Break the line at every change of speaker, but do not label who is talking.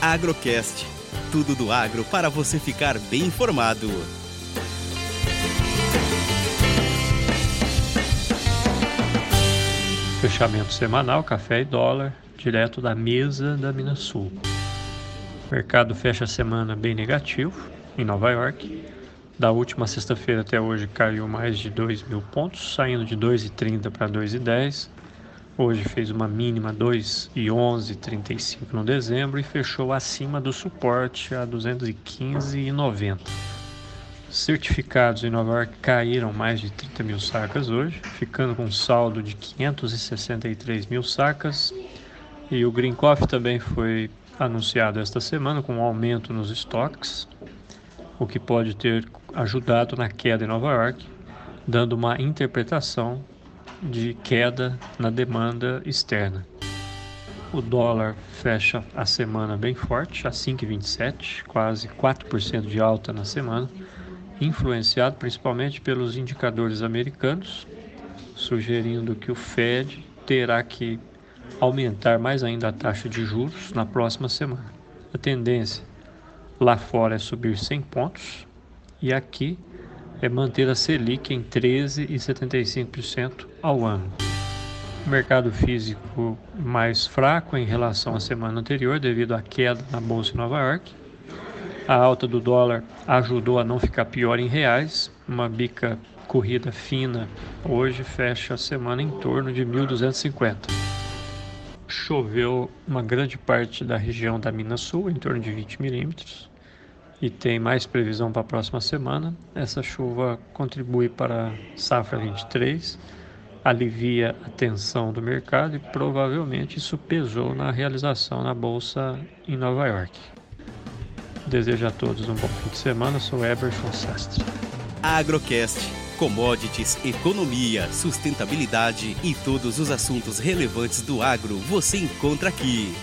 Agrocast. Tudo do agro para você ficar bem informado.
Fechamento semanal, café e dólar, direto da mesa da Minas Sul. O mercado fecha a semana bem negativo em Nova York. Da última sexta-feira até hoje caiu mais de 2 mil pontos, saindo de 2,30 para 2,10. Hoje fez uma mínima 2,11,35 no dezembro e fechou acima do suporte a 215,90. Certificados em Nova York caíram mais de 30 mil sacas hoje, ficando com um saldo de 563 mil sacas. E o Green Coffee também foi anunciado esta semana com um aumento nos estoques, o que pode ter ajudado na queda em Nova York, dando uma interpretação de queda na demanda externa. O dólar fecha a semana bem forte, a 5,27, quase 4% de alta na semana, influenciado principalmente pelos indicadores americanos, sugerindo que o Fed terá que aumentar mais ainda a taxa de juros na próxima semana. A tendência lá fora é subir 100 pontos e aqui é manter a Selic em 13,75% ao ano. Mercado físico mais fraco em relação à semana anterior devido à queda na bolsa em Nova York. A alta do dólar ajudou a não ficar pior em reais. Uma bica corrida fina hoje fecha a semana em torno de 1.250. Choveu uma grande parte da região da Minas Sul, em torno de 20 milímetros e tem mais previsão para a próxima semana. Essa chuva contribui para a safra 23, alivia a tensão do mercado e provavelmente isso pesou na realização na bolsa em Nova York. Desejo a todos um bom fim de semana. Sou Eberson Sastre.
Agrocast. Commodities, economia, sustentabilidade e todos os assuntos relevantes do agro você encontra aqui.